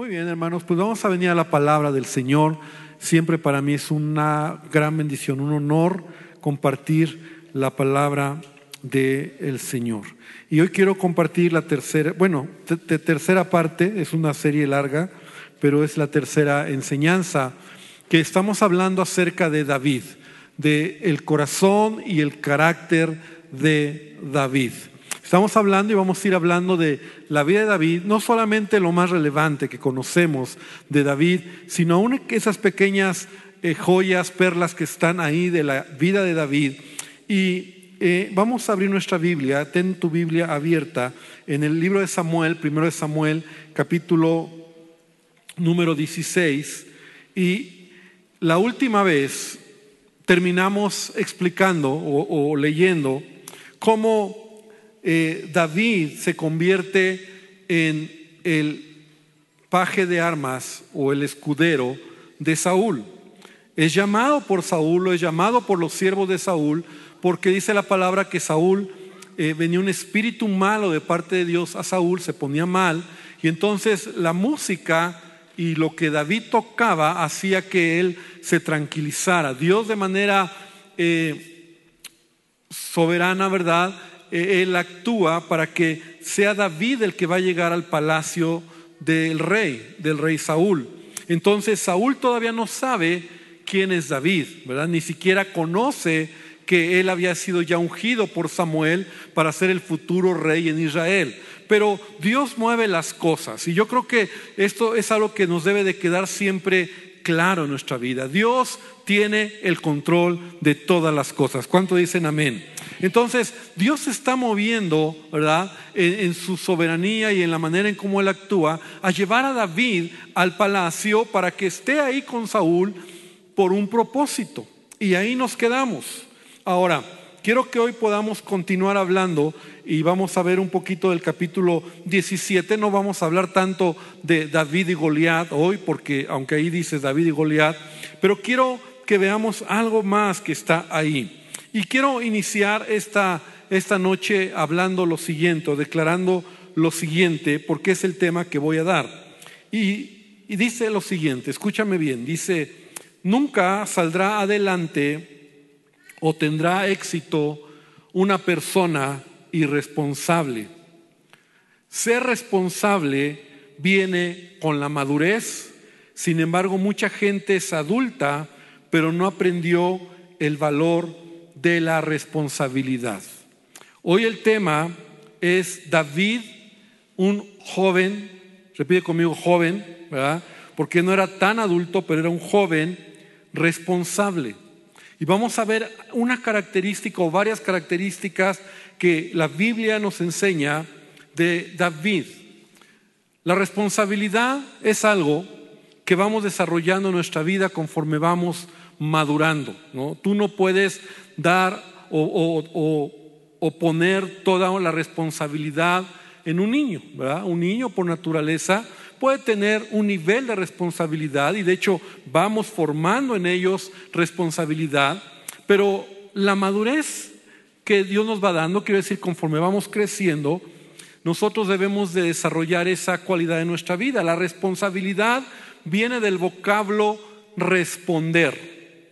Muy bien, hermanos, pues vamos a venir a la palabra del Señor. Siempre para mí es una gran bendición, un honor compartir la palabra del Señor. Y hoy quiero compartir la tercera, bueno, tercera parte, es una serie larga, pero es la tercera enseñanza, que estamos hablando acerca de David, de el corazón y el carácter de David. Estamos hablando y vamos a ir hablando de la vida de David, no solamente lo más relevante que conocemos de David, sino aún esas pequeñas eh, joyas, perlas que están ahí de la vida de David. Y eh, vamos a abrir nuestra Biblia, ten tu Biblia abierta en el libro de Samuel, primero de Samuel, capítulo número 16. Y la última vez terminamos explicando o leyendo cómo eh, David se convierte en el paje de armas o el escudero de Saúl. Es llamado por Saúl o es llamado por los siervos de Saúl porque dice la palabra que Saúl eh, venía un espíritu malo de parte de Dios a Saúl, se ponía mal y entonces la música y lo que David tocaba hacía que él se tranquilizara. Dios de manera eh, soberana, ¿verdad? Eh, él actúa para que sea David el que va a llegar al palacio del rey, del rey Saúl. Entonces Saúl todavía no sabe quién es David, ¿verdad? Ni siquiera conoce que él había sido ya ungido por Samuel para ser el futuro rey en Israel. Pero Dios mueve las cosas y yo creo que esto es algo que nos debe de quedar siempre claro en nuestra vida. Dios tiene el control de todas las cosas. ¿Cuánto dicen amén? Entonces, Dios se está moviendo, ¿verdad? En, su soberanía y en la manera en cómo Él actúa, a llevar a David al palacio para que esté ahí con Saúl por un propósito. Y ahí nos quedamos. Ahora, quiero que hoy podamos continuar hablando y vamos a ver un poquito del capítulo 17. No vamos a hablar tanto de David y Goliat hoy, porque aunque ahí dice David y Goliat, pero quiero que veamos algo más que está ahí. Y quiero iniciar esta, esta noche hablando lo siguiente, declarando lo siguiente, porque es el tema que voy a dar. Y, y dice lo siguiente, escúchame bien, dice, nunca saldrá adelante o tendrá éxito una persona irresponsable. Ser responsable viene con la madurez, sin embargo mucha gente es adulta, pero no aprendió el valor de la responsabilidad. Hoy el tema es David, un joven, repite conmigo joven, ¿verdad? Porque no era tan adulto, pero era un joven responsable. Y vamos a ver una característica o varias características que la Biblia nos enseña de David. La responsabilidad es algo que vamos desarrollando en nuestra vida conforme vamos madurando. ¿no? Tú no puedes dar o, poner toda la responsabilidad en un niño. Un niño por naturaleza puede tener un nivel de responsabilidad y de hecho vamos formando en ellos responsabilidad, pero la madurez que Dios nos va dando, quiero decir, conforme vamos creciendo, nosotros debemos de desarrollar esa cualidad en nuestra vida. La responsabilidad viene del vocablo responder.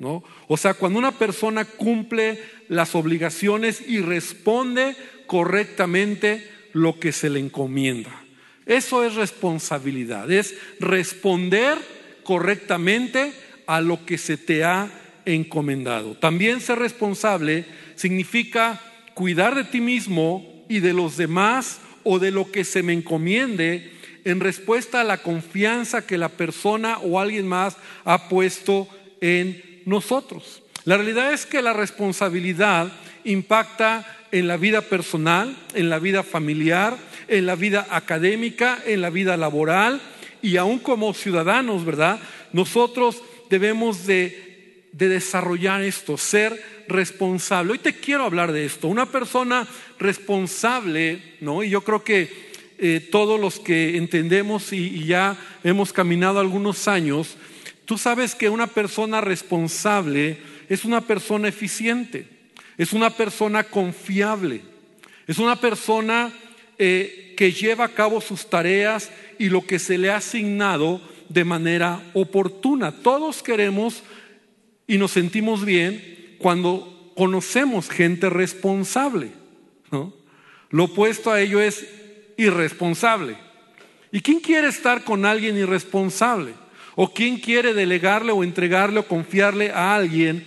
O sea, cuando una persona cumple las obligaciones y responde correctamente lo que se le encomienda. Eso es responsabilidad, es responder correctamente a lo que se te ha encomendado. También ser responsable significa cuidar de ti mismo y de los demás o de lo que se me encomiende en respuesta a la confianza que la persona o alguien más ha puesto en nosotros. La realidad es que la responsabilidad impacta en la vida personal, en la vida familiar, en la vida académica, en la vida laboral y aún como ciudadanos, ¿verdad? Nosotros debemos de, desarrollar esto, ser responsable. Hoy te quiero hablar de esto. Una persona responsable, ¿no? Y yo creo que eh, todos los que entendemos y ya hemos caminado algunos años, Tú sabes que una persona responsable es una persona eficiente, es una persona confiable, es una persona eh, que lleva a cabo sus tareas y lo que se le ha asignado de manera oportuna. Todos queremos y nos sentimos bien cuando conocemos gente responsable. Lo opuesto a ello es irresponsable. ¿Y quién quiere estar con alguien irresponsable? ¿O quién quiere delegarle o entregarle o confiarle a alguien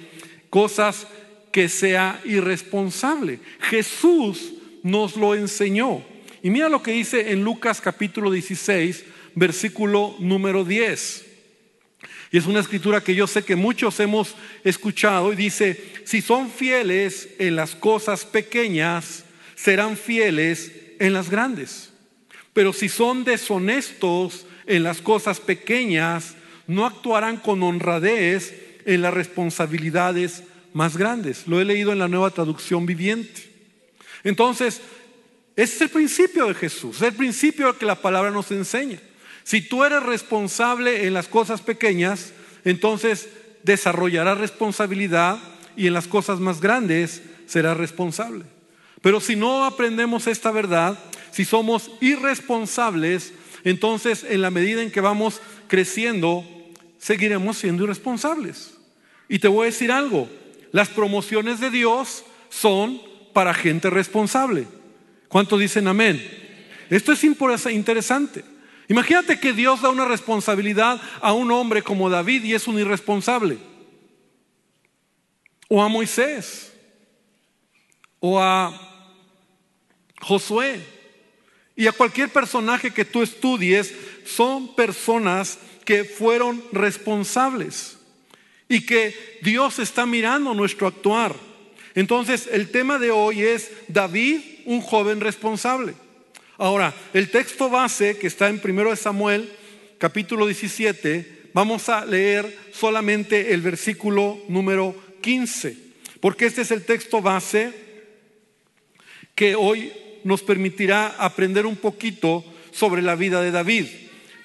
cosas que sea irresponsable? Jesús nos lo enseñó. Y mira lo que dice en Lucas capítulo 16, versículo número 10. Y es una escritura que yo sé que muchos hemos escuchado y dice, si son fieles en las cosas pequeñas, serán fieles en las grandes. Pero si son deshonestos en las cosas pequeñas, no actuarán con honradez en las responsabilidades más grandes. Lo he leído en la nueva traducción viviente. Entonces, ese es el principio de Jesús, es el principio que la palabra nos enseña. Si tú eres responsable en las cosas pequeñas, entonces desarrollarás responsabilidad y en las cosas más grandes serás responsable. Pero si no aprendemos esta verdad, si somos irresponsables, entonces en la medida en que vamos creciendo, seguiremos siendo irresponsables. Y te voy a decir algo, las promociones de Dios son para gente responsable. ¿Cuántos dicen amén? Esto es interesante. Imagínate que Dios da una responsabilidad a un hombre como David y es un irresponsable. O a Moisés. O a Josué y a cualquier personaje que tú estudies, son personas que fueron responsables y que Dios está mirando nuestro actuar. Entonces, el tema de hoy es David, un joven responsable. Ahora, el texto base que está en 1 Samuel, capítulo 17, vamos a leer solamente el versículo número 15, porque este es el texto base que hoy nos permitirá aprender un poquito sobre la vida de David.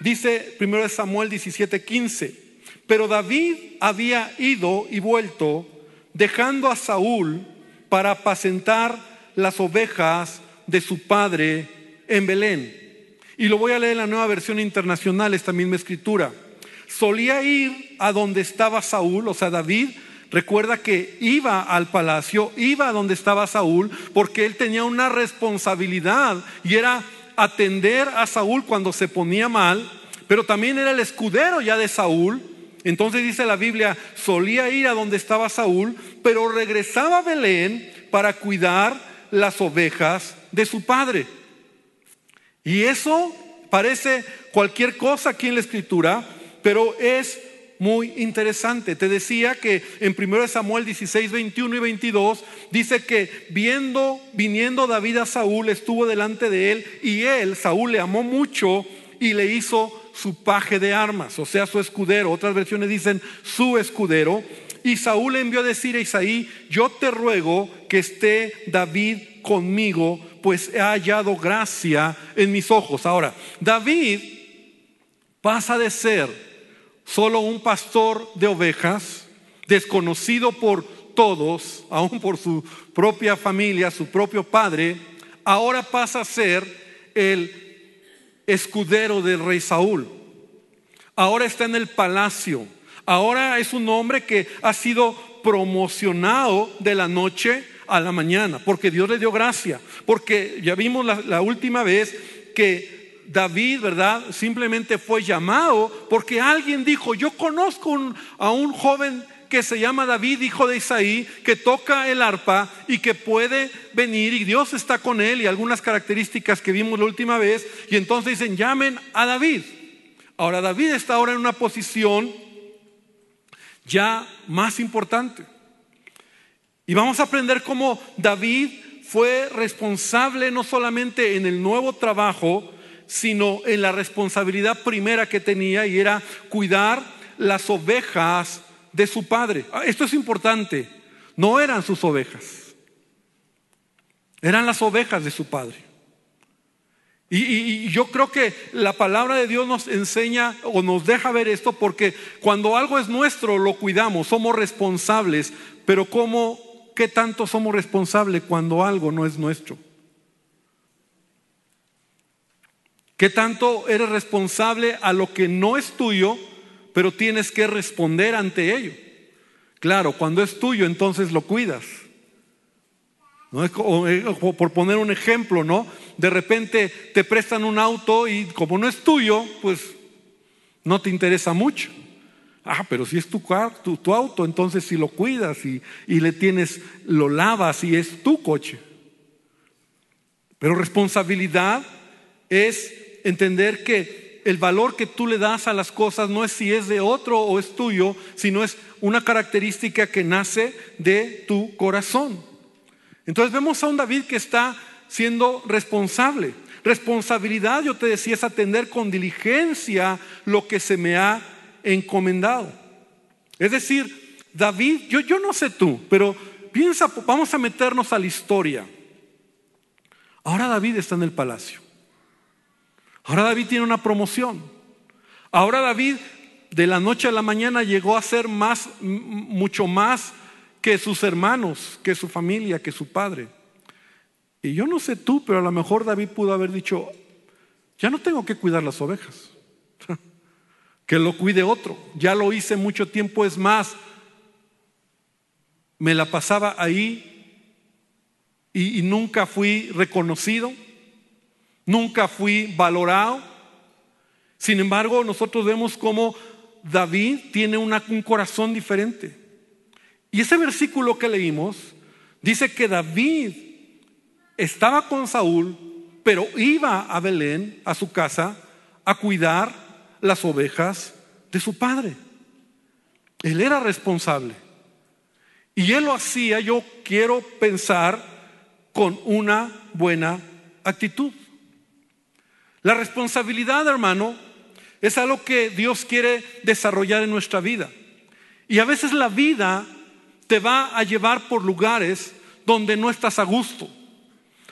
Dice 1 Samuel 17:15, pero David había ido y vuelto dejando a Saúl para apacentar las ovejas de su padre en Belén. Y lo voy a leer en la nueva versión internacional, esta misma escritura. Solía ir a donde estaba Saúl, o sea, David, Recuerda que iba al palacio, iba a donde estaba Saúl, porque él tenía una responsabilidad y era atender a Saúl cuando se ponía mal, pero también era el escudero ya de Saúl. Entonces dice la Biblia, solía ir a donde estaba Saúl, pero regresaba a Belén para cuidar las ovejas de su padre. Y eso parece cualquier cosa aquí en la escritura, pero es muy interesante. Te decía que en 1 Samuel 16, 21 y 22 dice que viendo, viniendo David a Saúl, estuvo delante de él y él, Saúl, le amó mucho y le hizo su paje de armas, o sea, su escudero. Otras versiones dicen su escudero. Y Saúl le envió a decir a Isaí, yo te ruego que esté David conmigo, pues he hallado gracia en mis ojos. Ahora, David pasa de ser solo un pastor de ovejas, desconocido por todos, aún por su propia familia, su propio padre, ahora pasa a ser el escudero del rey Saúl. Ahora está en el palacio. Ahora es un hombre que ha sido promocionado de la noche a la mañana, porque Dios le dio gracia, porque ya vimos la, última vez que David, ¿verdad? Simplemente fue llamado porque alguien dijo, yo conozco a un joven que se llama David, hijo de Isaí, que toca el arpa y que puede venir y Dios está con él y algunas características que vimos la última vez. Y entonces dicen, llamen a David. Ahora David está ahora en una posición ya más importante. Y vamos a aprender cómo David fue responsable no solamente en el nuevo trabajo, sino en la responsabilidad primera que tenía y era cuidar las ovejas de su padre. Ah, esto es importante, no eran sus ovejas, eran las ovejas de su padre. Y, yo creo que la palabra de Dios nos enseña o nos deja ver esto porque cuando algo es nuestro lo cuidamos, somos responsables, pero ¿cómo, qué tanto somos responsables cuando algo no es nuestro? ¿Qué tanto eres responsable a lo que no es tuyo, pero tienes que responder ante ello? Claro, cuando es tuyo, entonces lo cuidas. Eh, por poner un ejemplo, ¿no? De repente te prestan un auto y como no es tuyo, pues no te interesa mucho. Ah, pero si es tu, tu, tu auto, entonces si lo cuidas y, y le tienes, lo lavas y es tu coche. Pero responsabilidad es entender que el valor que tú le das a las cosas no es si es de otro o es tuyo, sino es una característica que nace de tu corazón. Entonces vemos a un David que está siendo responsable. Responsabilidad, yo te decía, es atender con diligencia lo que se me ha encomendado. Es decir, David, yo, yo no sé tú, pero piensa, vamos a meternos a la historia. Ahora David está en el palacio. Ahora David tiene una promoción. Ahora David de la noche a la mañana llegó a ser más, mucho más que sus hermanos, que su familia, que su padre. Y yo no sé tú, pero a lo mejor David pudo haber dicho, ya no tengo que cuidar las ovejas, que lo cuide otro, ya lo hice mucho tiempo, es más, me la pasaba ahí y, nunca fui reconocido, nunca fui valorado. Sin embargo, nosotros vemos cómo David tiene un corazón diferente. Y ese versículo que leímos dice que David estaba con Saúl, pero iba a Belén, a su casa, a cuidar las ovejas de su padre. Él era responsable. Y él lo hacía, yo quiero pensar, con una buena actitud. La responsabilidad, hermano, es algo que Dios quiere desarrollar en nuestra vida. Y a veces la vida te va a llevar por lugares donde no estás a gusto.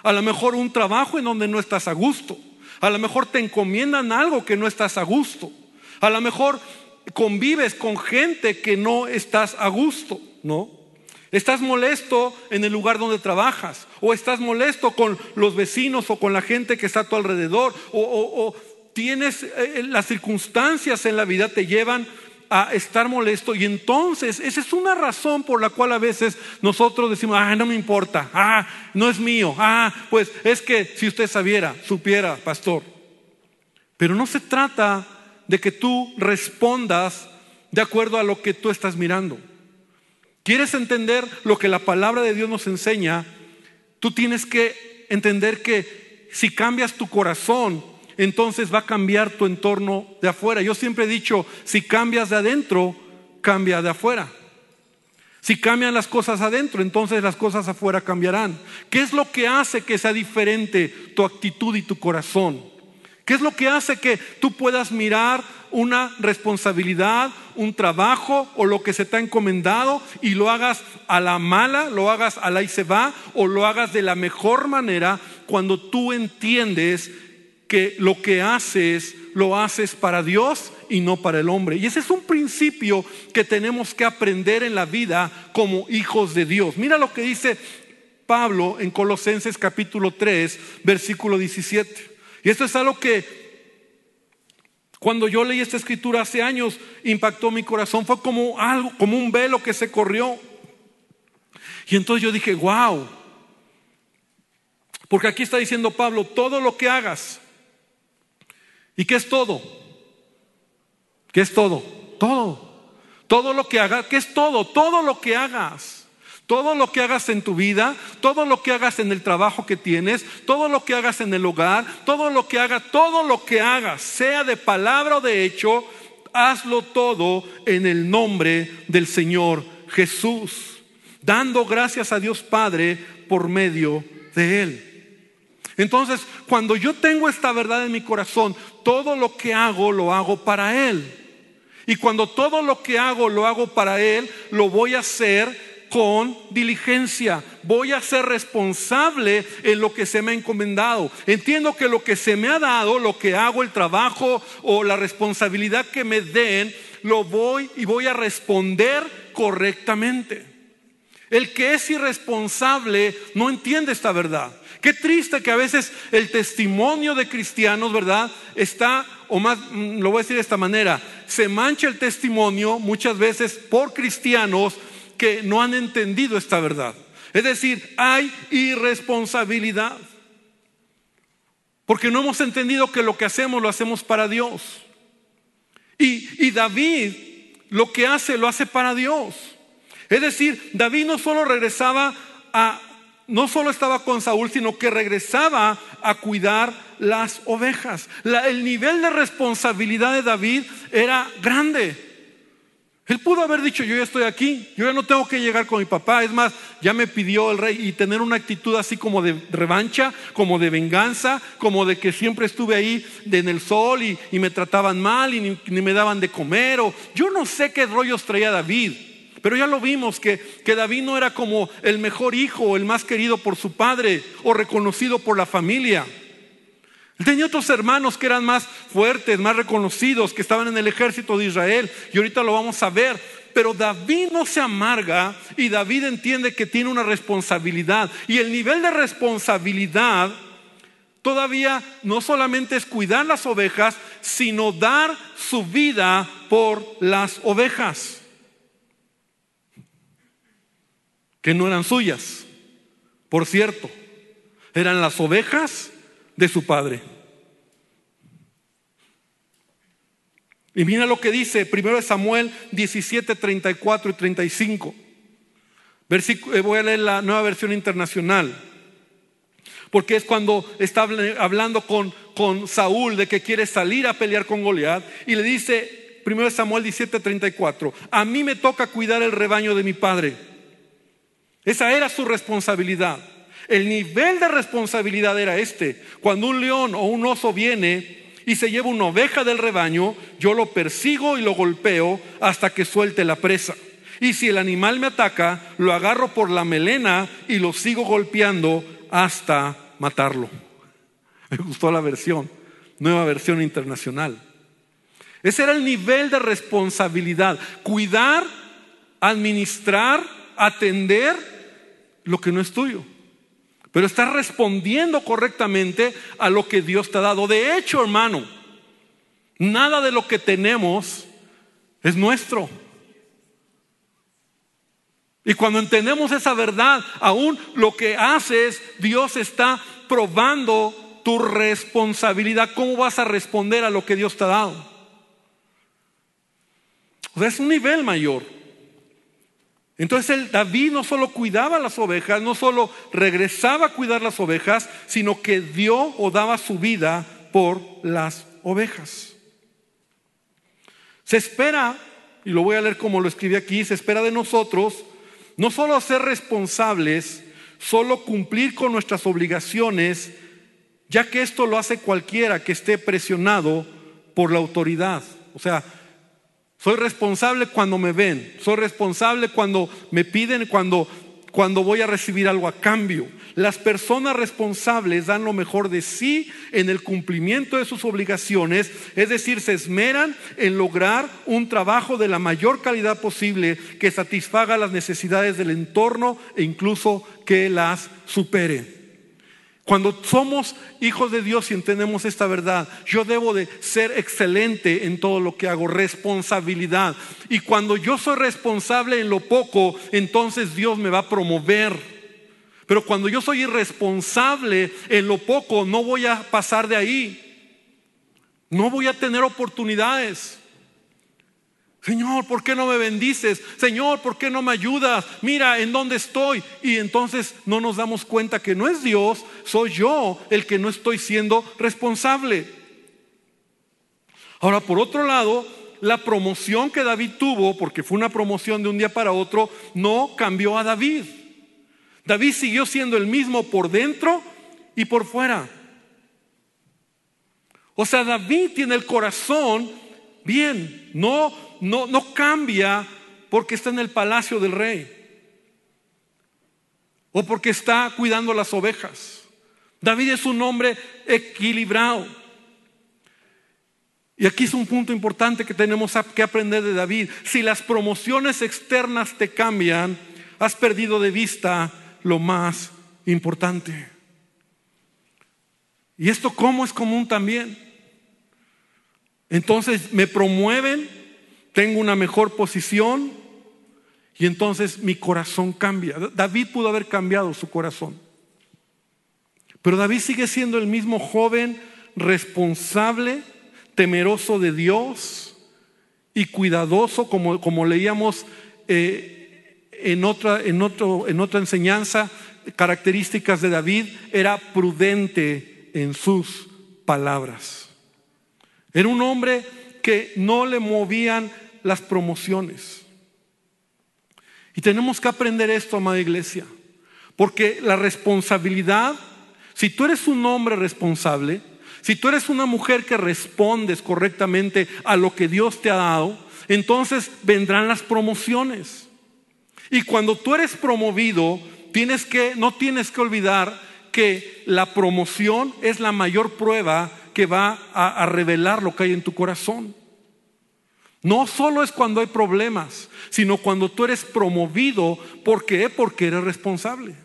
A lo mejor un trabajo en donde no estás a gusto. A lo mejor te encomiendan algo que no estás a gusto. A lo mejor convives con gente que no estás a gusto, ¿no? Estás molesto en el lugar donde trabajas, o estás molesto con los vecinos o con la gente que está a tu alrededor, o, tienes eh, las circunstancias en la vida te llevan a estar molesto y entonces esa es una razón por la cual a veces nosotros decimos, ah, no me importa, ah, no es mío, ah, pues es que si usted sabiera, supiera, pastor. Pero no se trata de que tú respondas de acuerdo a lo que tú estás mirando. ¿Quieres entender lo que la palabra de Dios nos enseña? Tú tienes que entender que si cambias tu corazón, entonces va a cambiar tu entorno de afuera. Yo siempre he dicho, si cambias de adentro, cambia de afuera. Si cambian las cosas adentro, entonces las cosas afuera cambiarán. ¿Qué es lo que hace que sea diferente tu actitud y tu corazón? ¿Qué es lo que hace que tú puedas mirar una responsabilidad, un trabajo o lo que se te ha encomendado y lo hagas a la mala, lo hagas a la y se va o lo hagas de la mejor manera cuando tú entiendes que lo que haces lo haces para Dios y no para el hombre. Y ese es un principio que tenemos que aprender en la vida como hijos de Dios. Mira lo que dice Pablo en Colosenses capítulo 3, versículo 17. Y esto es algo que cuando yo leí esta escritura hace años impactó mi corazón, fue como algo, como un velo que se corrió. Y entonces yo dije, wow. Porque aquí está diciendo Pablo, todo lo que hagas, ¿Y qué es todo? ¿Qué es todo? Todo. Todo lo que hagas, ¿qué es todo? Todo lo que hagas. Todo lo que hagas en tu vida, todo lo que hagas en el trabajo que tienes, todo lo que hagas en el hogar, todo lo que hagas, todo lo que hagas, sea de palabra o de hecho, hazlo todo en el nombre del Señor Jesús, dando gracias a Dios Padre por medio de Él. Entonces, cuando yo tengo esta verdad en mi corazón, todo lo que hago lo hago para Él. Y cuando todo lo que hago lo hago para Él, lo voy a hacer con diligencia. Voy a ser responsable en lo que se me ha encomendado. Entiendo que lo que se me ha dado, lo que hago, el trabajo o la responsabilidad que me den, lo voy y voy a responder correctamente. El que es irresponsable no entiende esta verdad Qué triste que a veces el testimonio de cristianos, ¿verdad? Está, o más, mm, lo voy a decir de esta manera, se mancha el testimonio muchas veces por cristianos que no han entendido esta verdad. Es decir, hay irresponsabilidad. Porque no hemos entendido que lo que hacemos lo hacemos para Dios. Y, y David lo que hace lo hace para Dios. Es decir, David no solo regresaba a, no solo estaba con Saúl, sino que regresaba a cuidar las ovejas. el nivel de responsabilidad de David era grande. Él pudo haber dicho, yo ya estoy aquí, yo ya no tengo que llegar con mi papá. Es más, ya me pidió el rey y tener una actitud así como de revancha, como de venganza, como de que siempre estuve ahí en el sol y, me trataban mal y ni, me daban de comer. O, yo no sé qué rollos traía David. Pero ya lo vimos que, que David no era como el mejor hijo el más querido por su padre o reconocido por la familia. Tenía otros hermanos que eran más fuertes, más reconocidos, que estaban en el ejército de Israel. Y ahorita lo vamos a ver. Pero David no se amarga y David entiende que tiene una responsabilidad. Y el nivel de responsabilidad todavía no solamente es cuidar las ovejas, sino dar su vida por las ovejas. Que no eran suyas. Por cierto, eran las ovejas de su padre. Y mira lo que dice primero Samuel 17, 34 y 35. Eh, voy a leer la nueva versión internacional. Porque es cuando está hablando con, con Saúl de que quiere salir a pelear con Goliat. Y le dice, primero Samuel 17, 34, a mí me toca cuidar el rebaño de mi padre. Esa era su responsabilidad. El nivel de responsabilidad era este. Cuando un león o un oso viene y se lleva una oveja del rebaño, yo lo persigo y lo golpeo hasta que suelte la presa. Y si el animal me ataca, lo agarro por la melena y lo sigo golpeando hasta matarlo. Me gustó la versión, nueva versión internacional. Ese era el nivel de responsabilidad. Cuidar, administrar, atender lo que no es tuyo. Pero estás respondiendo correctamente a lo que Dios te ha dado. De hecho, hermano, nada de lo que tenemos es nuestro. Y cuando entendemos esa verdad, aún lo que hace es Dios está probando tu responsabilidad. ¿Cómo vas a responder a lo que Dios te ha dado? O sea, es un nivel mayor. Entonces el David no solo cuidaba las ovejas, no solo regresaba a cuidar las ovejas, sino que dio o daba su vida por las ovejas. Se espera, y lo voy a leer como lo escribí aquí, se espera de nosotros no solo ser responsables, solo cumplir con nuestras obligaciones, ya que esto lo hace cualquiera que esté presionado por la autoridad. O sea, soy responsable cuando me ven. Soy responsable cuando me piden, cuando, cuando voy a recibir algo a cambio. Las personas responsables dan lo mejor de sí en el cumplimiento de sus obligaciones, es decir, se esmeran en lograr un trabajo de la mayor calidad posible que satisfaga las necesidades del entorno e incluso que las supere. Cuando somos hijos de Dios y entendemos esta verdad, yo debo de ser excelente en todo lo que hago, responsabilidad. Y cuando yo soy responsable en lo poco, entonces Dios me va a promover. Pero cuando yo soy irresponsable en lo poco, no voy a pasar de ahí. No voy a tener oportunidades. Señor, ¿por qué no me bendices? Señor, ¿por qué no me ayudas? Mira en dónde estoy. Y entonces no nos damos cuenta que no es Dios, soy yo el que no estoy siendo responsable. Ahora, por otro lado, la promoción que David tuvo, porque fue una promoción de un día para otro, no cambió a David. David siguió siendo el mismo por dentro y por fuera. O sea, David tiene el corazón bien, no no, no cambia porque está en el palacio del rey o porque está cuidando las ovejas. David es un hombre equilibrado. Y aquí es un punto importante que tenemos que aprender de David. Si las promociones externas te cambian, has perdido de vista lo más importante. Y esto cómo es común también. Entonces me promueven, tengo una mejor posición y entonces mi corazón cambia. David pudo haber cambiado su corazón. Pero David sigue siendo el mismo joven responsable, temeroso de Dios y cuidadoso, como, como leíamos eh, en, otra, en, otro, en otra enseñanza, características de David, era prudente en sus palabras. Era un hombre que no le movían las promociones. Y tenemos que aprender esto, amada iglesia, porque la responsabilidad, si tú eres un hombre responsable, si tú eres una mujer que respondes correctamente a lo que Dios te ha dado, entonces vendrán las promociones. Y cuando tú eres promovido, tienes que no tienes que olvidar que la promoción es la mayor prueba que va a, revelar lo que hay en tu corazón. No solo es cuando hay problemas, sino cuando tú eres promovido. ¿Por qué? Porque eres responsable.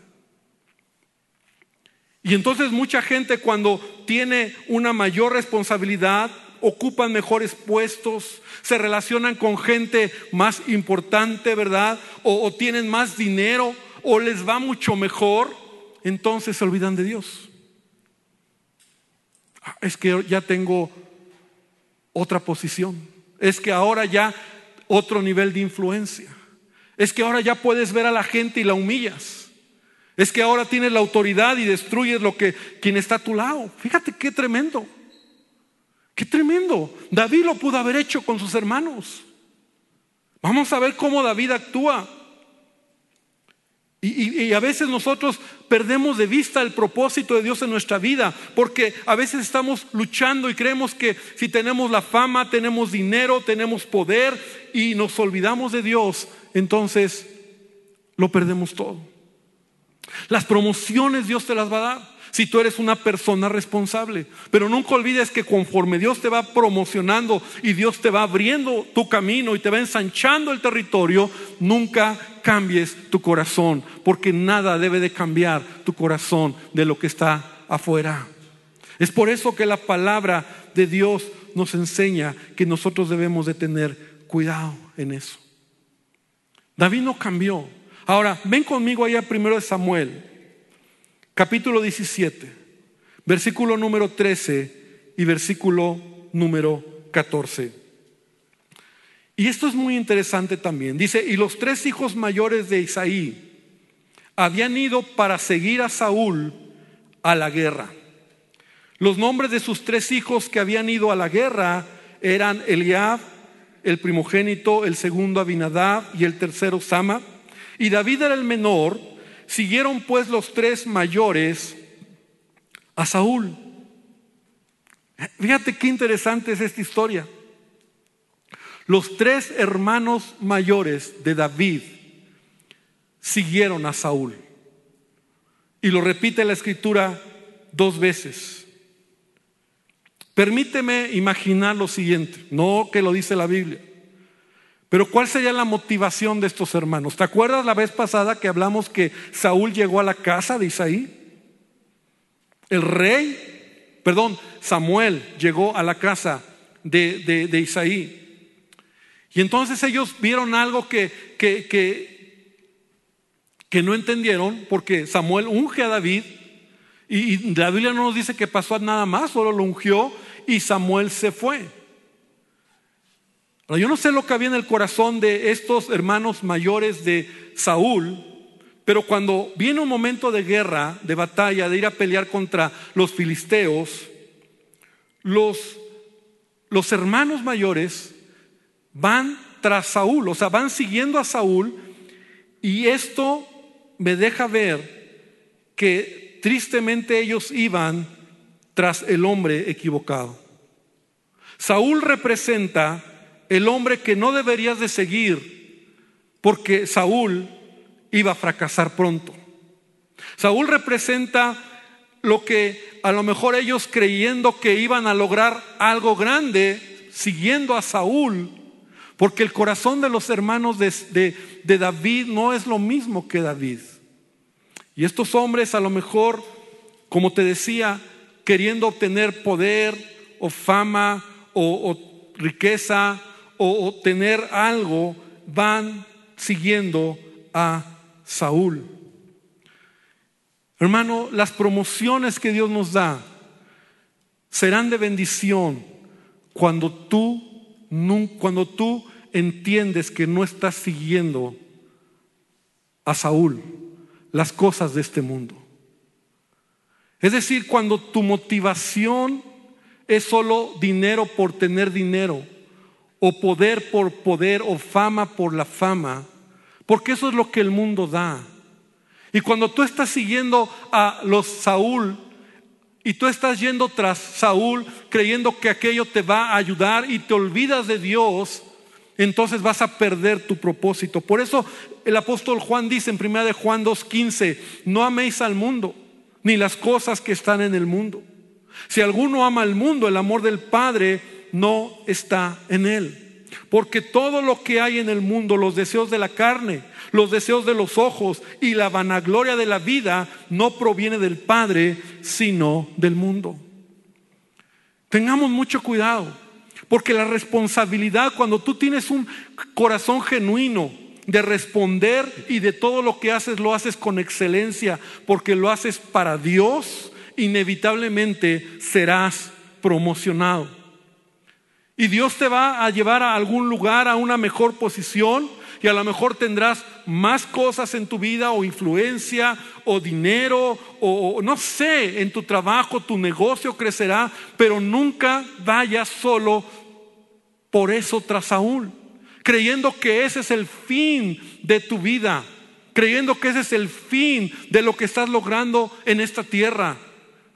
Y entonces mucha gente cuando tiene una mayor responsabilidad, ocupan mejores puestos, se relacionan con gente más importante, ¿verdad? O, o, tienen más dinero, o les va mucho mejor, entonces se olvidan de Dios. Ah, es que ya tengo otra posición. Es que ahora ya otro nivel de influencia. Es que ahora ya puedes ver a la gente y la humillas. Es que ahora tienes la autoridad y destruyes lo que quien está a tu lado. Fíjate qué tremendo. Qué tremendo. David lo pudo haber hecho con sus hermanos. Vamos a ver cómo David actúa. Y, a veces nosotros perdemos de vista el propósito de Dios en nuestra vida, porque a veces estamos luchando y creemos que si tenemos la fama, tenemos dinero, tenemos poder y nos olvidamos de Dios, entonces lo perdemos todo. Las promociones Dios te las va a dar si tú eres una persona responsable. Pero nunca olvides que conforme Dios te va promocionando y Dios te va abriendo tu camino y te va ensanchando el territorio, nunca cambies tu corazón, porque nada debe de cambiar tu corazón de lo que está afuera. Es por eso que la palabra de Dios nos enseña que nosotros debemos de tener cuidado en eso. David no cambió. Ahora, ven conmigo allá primero de Samuel, capítulo 17, versículo número 13 y versículo número 14. Y esto es muy interesante también. Dice, y los tres hijos mayores de Isaí habían ido para seguir a Saúl a la guerra. Los nombres de sus tres hijos que habían ido a la guerra eran Eliab, el primogénito, el segundo Abinadab y el tercero Sama. Y David era el menor, Siguieron pues los tres mayores a Saúl. Fíjate qué interesante es esta historia. Los tres hermanos mayores de David siguieron a Saúl. Y lo repite la escritura dos veces. Permíteme imaginar lo siguiente, no que lo dice la Biblia. Pero ¿cuál sería la motivación de estos hermanos? ¿Te acuerdas la vez pasada que hablamos que Saúl llegó a la casa de Isaí? El rey, perdón, Samuel llegó a la casa de, de, Isaí. Y entonces ellos vieron algo que, que, que, no entendieron porque Samuel unge a David y, la Biblia no nos dice que pasó nada más, solo lo ungió y Samuel se fue. Yo no sé lo que había en el corazón de estos hermanos mayores de Saúl, pero cuando viene un momento de guerra, de batalla, de ir a pelear contra los filisteos, los, los hermanos mayores van tras Saúl, o sea, van siguiendo a Saúl y esto me deja ver que tristemente ellos iban tras el hombre equivocado. Saúl representa el hombre que no deberías de seguir porque Saúl iba a fracasar pronto. Saúl representa lo que a lo mejor ellos creyendo que iban a lograr algo grande, siguiendo a Saúl, porque el corazón de los hermanos de, de, David no es lo mismo que David. Y estos hombres a lo mejor, como te decía, queriendo obtener poder o fama o, riqueza o, o tener algo, van siguiendo a Saúl. Hermano, las promociones que Dios nos da serán de bendición cuando tú, cuando tú entiendes que no estás siguiendo a Saúl las cosas de este mundo. Es decir, cuando tu motivación es solo dinero por tener dinero, o poder por poder, o fama por la fama, porque eso es lo que el mundo da. Y cuando tú estás siguiendo a los Saúl y tú estás yendo tras Saúl creyendo que aquello te va a ayudar y te olvidas de Dios, entonces vas a perder tu propósito. Por eso el apóstol Juan dice en 1 de Juan 2:15, no améis al mundo ni las cosas que están en el mundo. Si alguno ama al mundo, el amor del Padre no está en él. Porque todo lo que hay en el mundo, los deseos de la carne, los deseos de los ojos y la vanagloria de la vida, no proviene del Padre, sino del mundo. Tengamos mucho cuidado, porque la responsabilidad, cuando tú tienes un corazón genuino de responder y de todo lo que haces, lo haces con excelencia, porque lo haces para Dios, inevitablemente serás promocionado. Y Dios te va a llevar a algún lugar, a una mejor posición, y a lo mejor tendrás más cosas en tu vida o influencia o dinero o, no sé, en tu trabajo, tu negocio crecerá, pero nunca vayas solo por eso tras Saúl, creyendo que ese es el fin de tu vida, creyendo que ese es el fin de lo que estás logrando en esta tierra.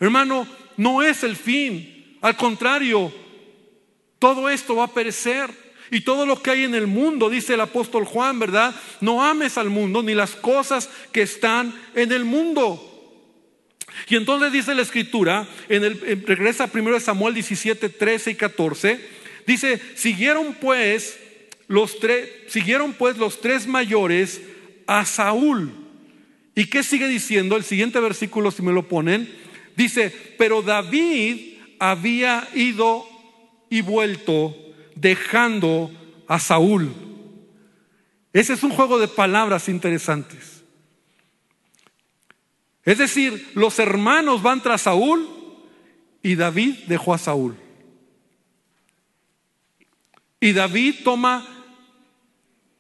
Hermano, no es el fin, al contrario, todo esto va a perecer. Y todo lo que hay en el mundo, dice el apóstol Juan, ¿verdad? No ames al mundo ni las cosas que están en el mundo. Y entonces dice la escritura, en el, regresa primero de Samuel 17, 13 y 14, dice, siguieron pues los tres, siguieron pues los tres mayores a Saúl. ¿Y qué sigue diciendo? El siguiente versículo, si me lo ponen, dice, pero David había ido y vuelto dejando a Saúl. Ese es un juego de palabras interesantes. Es decir, los hermanos van tras Saúl y David dejó a Saúl. Y David toma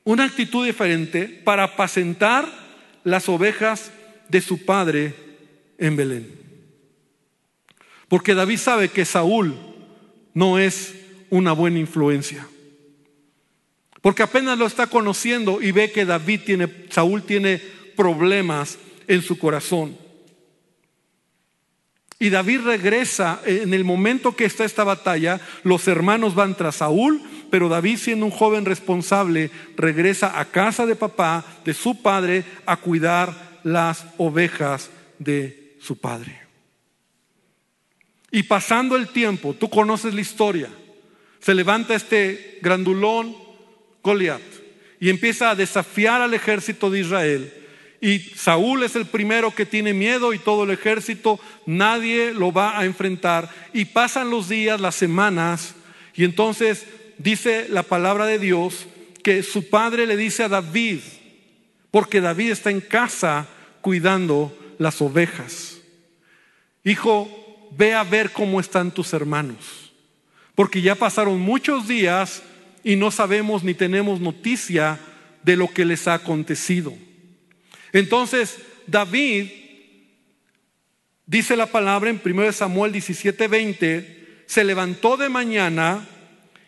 una actitud diferente para apacentar las ovejas de su padre en Belén. Porque David sabe que Saúl no es una buena influencia. Porque apenas lo está conociendo y ve que David tiene, Saúl tiene problemas en su corazón. Y David regresa en el momento que está esta batalla, los hermanos van tras Saúl, pero David siendo un joven responsable, regresa a casa de papá, de su padre, a cuidar las ovejas de su padre. Y pasando el tiempo, tú conoces la historia, se levanta este grandulón Goliat y empieza a desafiar al ejército de Israel. Y Saúl es el primero que tiene miedo y todo el ejército, nadie lo va a enfrentar. Y pasan los días, las semanas, y entonces dice la palabra de Dios que su padre le dice a David, porque David está en casa cuidando las ovejas. Hijo, ve a ver cómo están tus hermanos. Porque ya pasaron muchos días y no sabemos ni tenemos noticia de lo que les ha acontecido. Entonces, David, dice la palabra en 1 Samuel 17:20, se levantó de mañana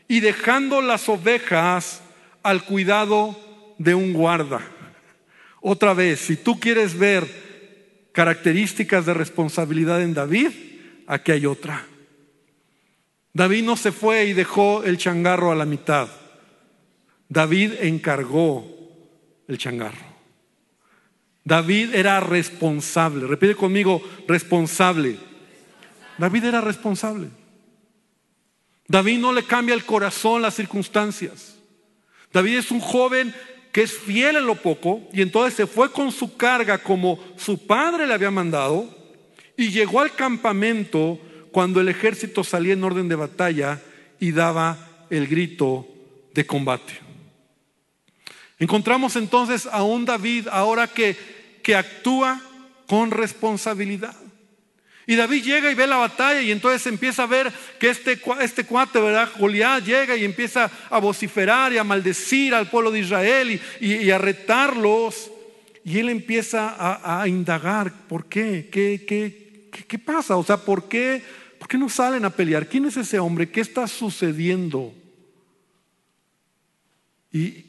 y dejando las ovejas al cuidado de un guarda. Otra vez, si tú quieres ver características de responsabilidad en David, aquí hay otra. David no se fue y dejó el changarro a la mitad. David encargó el changarro. David era responsable. Repite conmigo, responsable. David era responsable. David no le cambia el corazón las circunstancias. David es un joven que es fiel en lo poco y entonces se fue con su carga como su padre le había mandado y llegó al campamento cuando el ejército salía en orden de batalla y daba el grito de combate. Encontramos entonces a un David ahora que, que actúa con responsabilidad. Y David llega y ve la batalla y entonces empieza a ver que este, este cuate, ¿verdad? Goliat llega y empieza a vociferar y a maldecir al pueblo de Israel y, a retarlos. Y él empieza a, indagar, ¿por qué? ¿Qué, qué, qué pasa? O sea, ¿por qué, ¿por qué no salen a pelear? ¿Quién es ese hombre? ¿Qué está sucediendo? Y,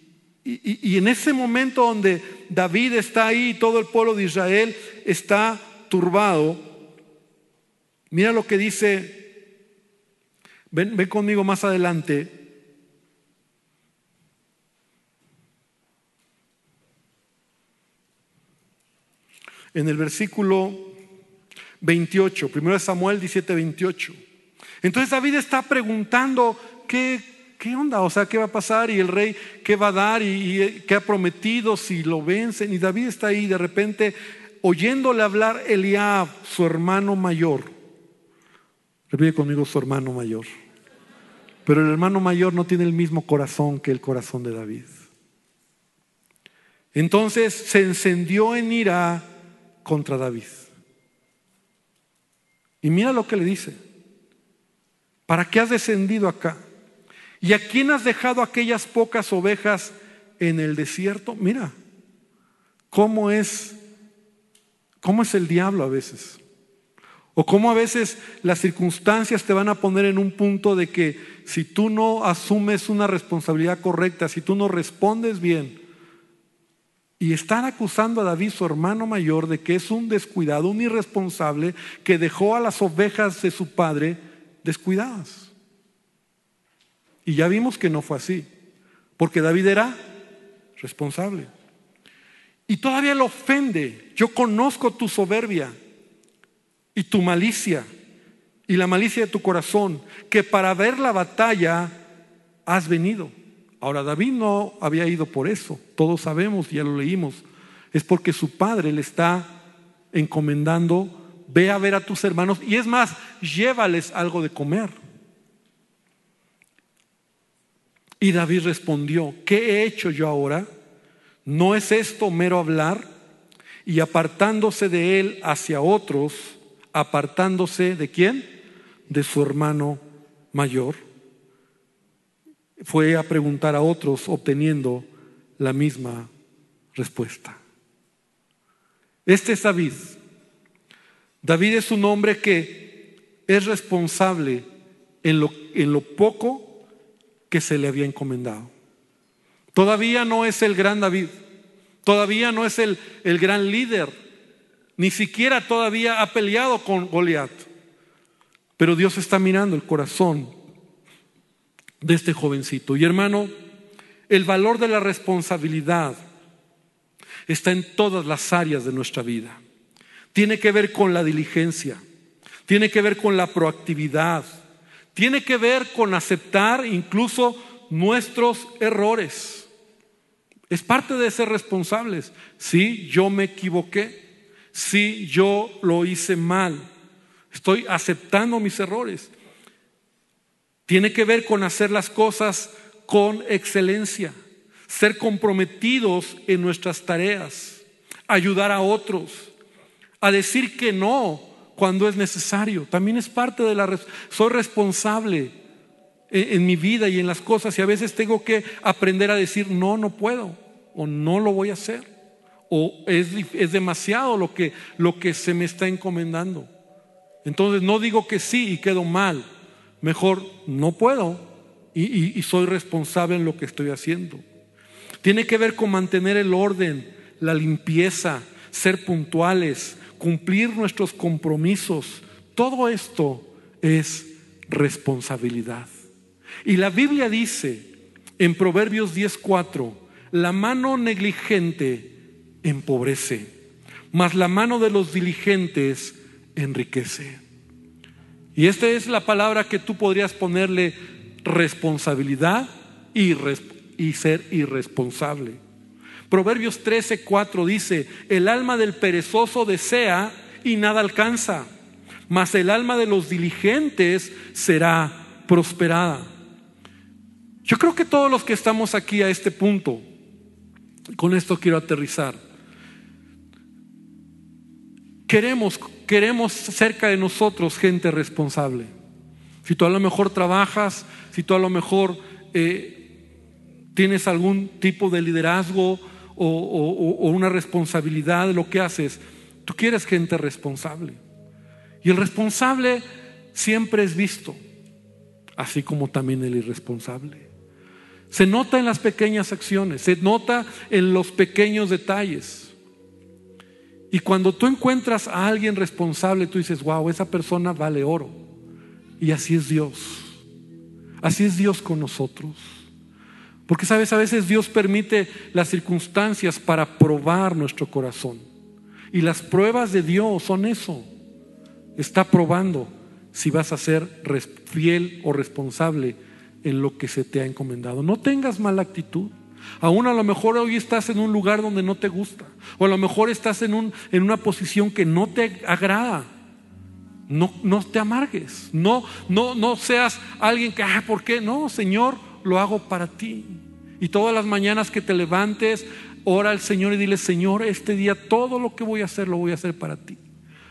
en ese momento donde David está ahí y todo el pueblo de Israel está turbado, mira lo que dice, ven, ven conmigo más adelante. En el versículo 28, primero Samuel 17, 28. Entonces David está preguntando qué, ¿qué onda? O sea, ¿qué va a pasar? Y el rey, ¿qué va a dar? ¿Y, qué ha prometido si lo vencen? Y David está ahí de repente oyéndole hablar Eliab, su hermano mayor. Repite conmigo su hermano mayor. Pero el hermano mayor no tiene el mismo corazón que el corazón de David. Entonces se encendió en ira contra David. Y mira lo que le dice. ¿Para qué has descendido acá? ¿Y a quién has dejado aquellas pocas ovejas en el desierto? Mira, cómo es, cómo es el diablo a veces. O cómo a veces las circunstancias te van a poner en un punto de que si tú no asumes una responsabilidad correcta, si tú no respondes bien, y están acusando a David, su hermano mayor, de que es un descuidado, un irresponsable, que dejó a las ovejas de su padre descuidadas. Y ya vimos que no fue así, porque David era responsable. Y todavía lo ofende. Yo conozco tu soberbia y tu malicia y la malicia de tu corazón, que para ver la batalla has venido. Ahora, David no había ido por eso, todos sabemos, ya lo leímos. Es porque su padre le está encomendando, ve a ver a tus hermanos y es más, llévales algo de comer. Y David respondió, ¿qué he hecho yo ahora? ¿No es esto mero hablar? Y apartándose de él hacia otros, apartándose de quién? De su hermano mayor. Fue a preguntar a otros obteniendo la misma respuesta. Este es David. David es un hombre que es responsable en lo, en lo poco que se le había encomendado. Todavía no es el gran David, todavía no es el, el gran líder, ni siquiera todavía ha peleado con Goliat. Pero Dios está mirando el corazón de este jovencito. Y hermano, el valor de la responsabilidad está en todas las áreas de nuestra vida. Tiene que ver con la diligencia, tiene que ver con la proactividad, tiene que ver con aceptar incluso nuestros errores. Es parte de ser responsables. Sí, yo me equivoqué. Sí, yo lo hice mal. Estoy aceptando mis errores. Tiene que ver con hacer las cosas con excelencia, ser comprometidos en nuestras tareas, ayudar a otros, a decir que no cuando es necesario. También es parte de la... Soy responsable en, mi vida y en las cosas y a veces tengo que aprender a decir, no, no puedo o no lo voy a hacer o es, es demasiado lo que, lo que se me está encomendando. Entonces no digo que sí y quedo mal, mejor no puedo y, soy responsable en lo que estoy haciendo. Tiene que ver con mantener el orden, la limpieza, ser puntuales, cumplir nuestros compromisos. Todo esto es responsabilidad. Y la Biblia dice en Proverbios 10:4, la mano negligente empobrece, mas la mano de los diligentes enriquece. Y esta es la palabra que tú podrías ponerle responsabilidad y, ser irresponsable. Proverbios 13, 4 dice, el alma del perezoso desea y nada alcanza, mas el alma de los diligentes será prosperada. Yo creo que todos los que estamos aquí a este punto, con esto quiero aterrizar, queremos, queremos cerca de nosotros gente responsable. Si tú a lo mejor trabajas, si tú a lo mejor eh, tienes algún tipo de liderazgo o, o una responsabilidad de lo que haces, tú quieres gente responsable. Y el responsable siempre es visto, así como también el irresponsable. Se nota en las pequeñas acciones, se nota en los pequeños detalles. Y cuando tú encuentras a alguien responsable, tú dices, wow, esa persona vale oro. Y así es Dios. Así es Dios con nosotros. Porque sabes, a veces Dios permite las circunstancias para probar nuestro corazón. Y las pruebas de Dios son eso. Está probando si vas a ser fiel o responsable en lo que se te ha encomendado. No tengas mala actitud. Aún a lo mejor hoy estás en un lugar donde no te gusta. O a lo mejor estás en, un, en una posición que no te agrada. No, no te amargues. No, no, no seas alguien que, ah, ¿por qué? No, Señor, lo hago para ti. Y todas las mañanas que te levantes, ora al Señor y dile, Señor, este día todo lo que voy a hacer lo voy a hacer para ti.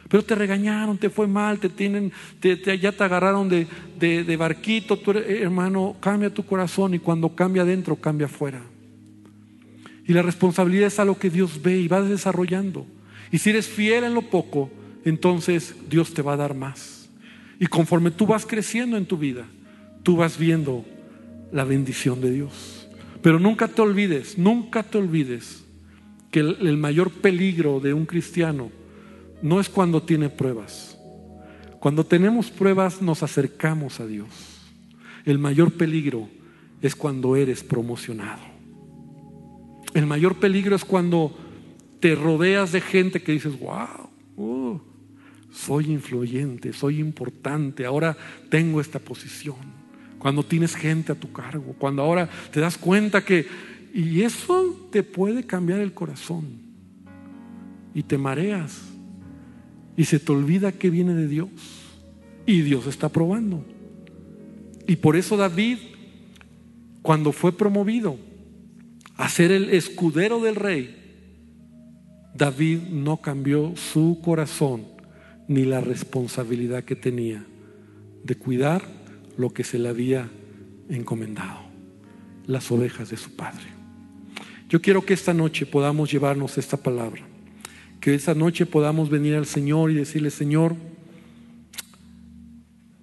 Pero te regañaron, te fue mal, te tienen, ya te agarraron de, de, barquito, tu hermano, cambia tu corazón y cuando cambia adentro, cambia afuera. Y la responsabilidad es algo que Dios ve y va desarrollando. Y si eres fiel en lo poco, entonces Dios te va a dar más. Y conforme tú vas creciendo en tu vida, tú vas viendo la bendición de Dios. Pero nunca te olvides, nunca te olvides que el mayor peligro de un cristiano no es cuando tiene pruebas. Cuando tenemos pruebas nos acercamos a Dios. El mayor peligro es cuando eres promocionado. El mayor peligro es cuando te rodeas de gente que dices, wow, uh, soy influyente, soy importante, ahora tengo esta posición. Cuando tienes gente a tu cargo, cuando ahora te das cuenta que... Y eso te puede cambiar el corazón. Y te mareas y se te olvida que viene de Dios. Y Dios está probando. Y por eso David, cuando fue promovido a ser el escudero del rey, David no cambió su corazón ni la responsabilidad que tenía de cuidar lo que se le había encomendado, las ovejas de su padre. Yo quiero que esta noche podamos llevarnos esta palabra que esa noche podamos venir al Señor y decirle, Señor,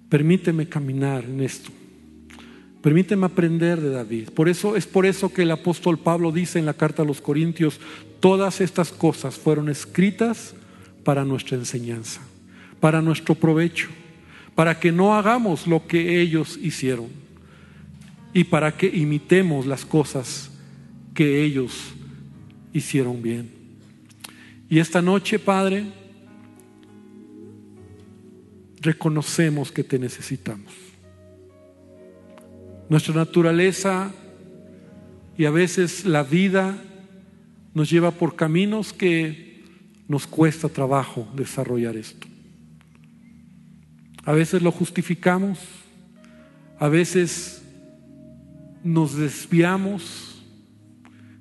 permíteme caminar en esto. Permíteme aprender de David. Por eso es por eso que el apóstol Pablo dice en la carta a los Corintios, todas estas cosas fueron escritas para nuestra enseñanza, para nuestro provecho, para que no hagamos lo que ellos hicieron y para que imitemos las cosas que ellos hicieron bien. Y esta noche, Padre, reconocemos que te necesitamos. Nuestra naturaleza y a veces la vida nos lleva por caminos que nos cuesta trabajo desarrollar esto. A veces lo justificamos, a veces nos desviamos,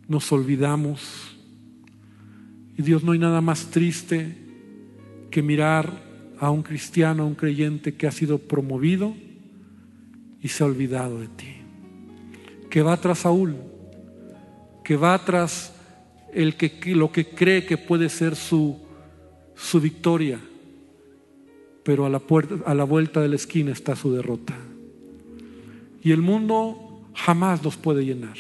nos olvidamos y Dios, no hay nada más triste que mirar a un cristiano, a un creyente que ha sido promovido y se ha olvidado de ti. Que va tras Saúl, que va tras el que, lo que cree que puede ser su, su victoria, pero a la, puerta, a la vuelta de la esquina está su derrota. Y el mundo jamás nos puede llenar.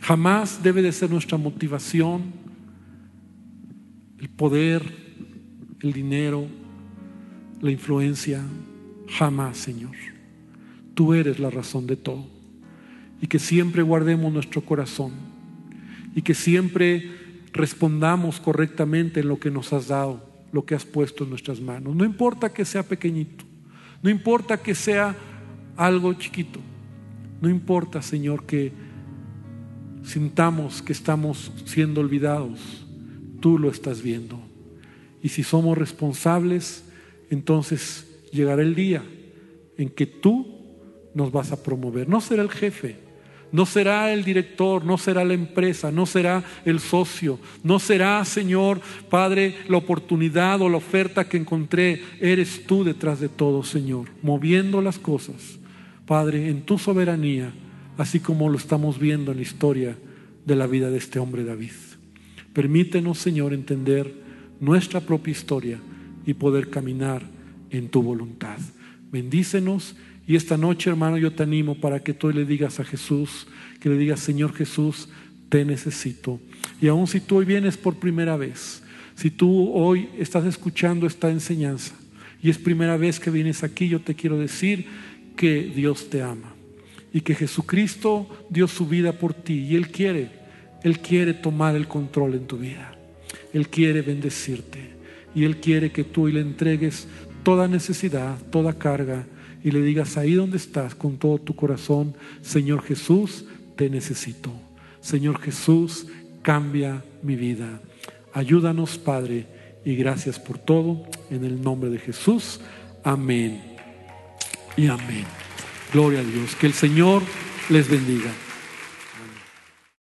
Jamás debe de ser nuestra motivación el poder, el dinero, la influencia. Jamás, Señor. Tú eres la razón de todo. Y que siempre guardemos nuestro corazón. Y que siempre respondamos correctamente en lo que nos has dado, lo que has puesto en nuestras manos. No importa que sea pequeñito. No importa que sea algo chiquito. No importa, Señor, que sintamos que estamos siendo olvidados tú lo estás viendo. Y si somos responsables, entonces llegará el día en que tú nos vas a promover. No será el jefe, no será el director, no será la empresa, no será el socio, no será, Señor, Padre, la oportunidad o la oferta que encontré. Eres tú detrás de todo, Señor, moviendo las cosas, Padre, en tu soberanía, así como lo estamos viendo en la historia de la vida de este hombre David. Permítenos, Señor, entender nuestra propia historia y poder caminar en tu voluntad. Bendícenos y esta noche, hermano, yo te animo para que tú le digas a Jesús, que le digas, Señor Jesús, te necesito. Y aun si tú hoy vienes por primera vez, si tú hoy estás escuchando esta enseñanza y es primera vez que vienes aquí, yo te quiero decir que Dios te ama y que Jesucristo dio su vida por ti y Él quiere, Él quiere tomar el control en tu vida. Él quiere bendecirte y Él quiere que tú le entregues toda necesidad, toda carga y le digas ahí donde estás con todo tu corazón, Señor Jesús, te necesito. Señor Jesús, cambia mi vida. Ayúdanos, Padre, y gracias por todo. En el nombre de Jesús. Amén. Y amén. Gloria a Dios. Que el Señor les bendiga.